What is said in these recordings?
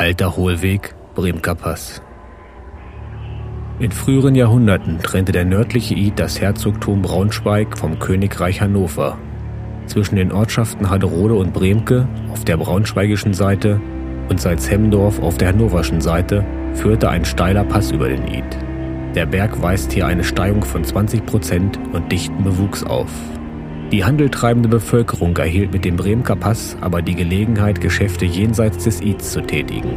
Alter Hohlweg, Bremker Pass. In früheren Jahrhunderten trennte der nördliche Id das Herzogtum Braunschweig vom Königreich Hannover. Zwischen den Ortschaften Haderode und Bremke auf der braunschweigischen Seite und Salzhemdorf auf der hannoverschen Seite führte ein steiler Pass über den Id. Der Berg weist hier eine Steigung von 20 Prozent und dichten Bewuchs auf. Die handeltreibende Bevölkerung erhielt mit dem Bremker Pass aber die Gelegenheit, Geschäfte jenseits des Ids zu tätigen.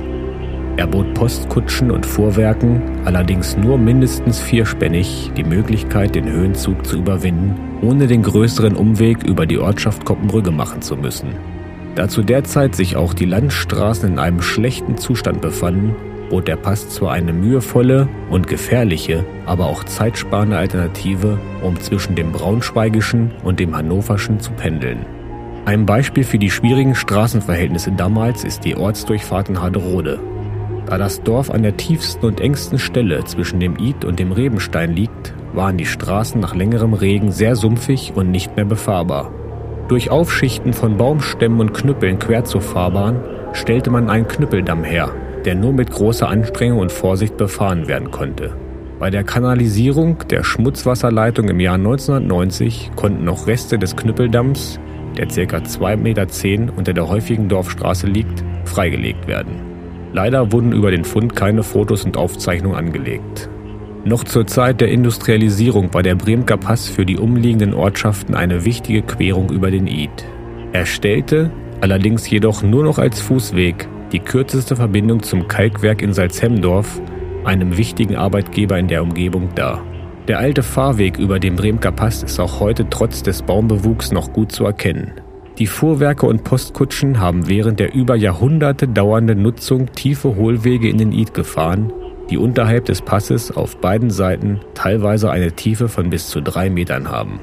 Er bot Postkutschen und Fuhrwerken, allerdings nur mindestens vierspännig, die Möglichkeit, den Höhenzug zu überwinden, ohne den größeren Umweg über die Ortschaft Koppenbrügge machen zu müssen. Da zu der Zeit sich auch die Landstraßen in einem schlechten Zustand befanden, bot der Pass zwar eine mühevolle und gefährliche, aber auch zeitsparende Alternative, um zwischen dem Braunschweigischen und dem Hannoverschen zu pendeln. Ein Beispiel für die schwierigen Straßenverhältnisse damals ist die Ortsdurchfahrt in Haderode. Da das Dorf an der tiefsten und engsten Stelle zwischen dem Id und dem Rebenstein liegt, waren die Straßen nach längerem Regen sehr sumpfig und nicht mehr befahrbar. Durch Aufschichten von Baumstämmen und Knüppeln quer zur Fahrbahn stellte man einen Knüppeldamm her, der nur mit großer Anstrengung und Vorsicht befahren werden konnte. Bei der Kanalisierung der Schmutzwasserleitung im Jahr 1990 konnten noch Reste des Knüppeldamms, der ca. 2,10 Meter unter der häufigen Dorfstraße liegt, freigelegt werden. Leider wurden über den Fund keine Fotos und Aufzeichnungen angelegt. Noch zur Zeit der Industrialisierung war der Bremker Pass für die umliegenden Ortschaften eine wichtige Querung über den Id. Er stellte, allerdings jedoch nur noch als Fußweg, die kürzeste Verbindung zum Kalkwerk in Salzhemdorf, einem wichtigen Arbeitgeber in der Umgebung, dar. Der alte Fahrweg über den Bremker Pass ist auch heute trotz des Baumbewuchs noch gut zu erkennen. Die Fuhrwerke und Postkutschen haben während der über Jahrhunderte dauernden Nutzung tiefe Hohlwege in den Id gefahren, die unterhalb des Passes auf beiden Seiten teilweise eine Tiefe von bis zu drei Metern haben.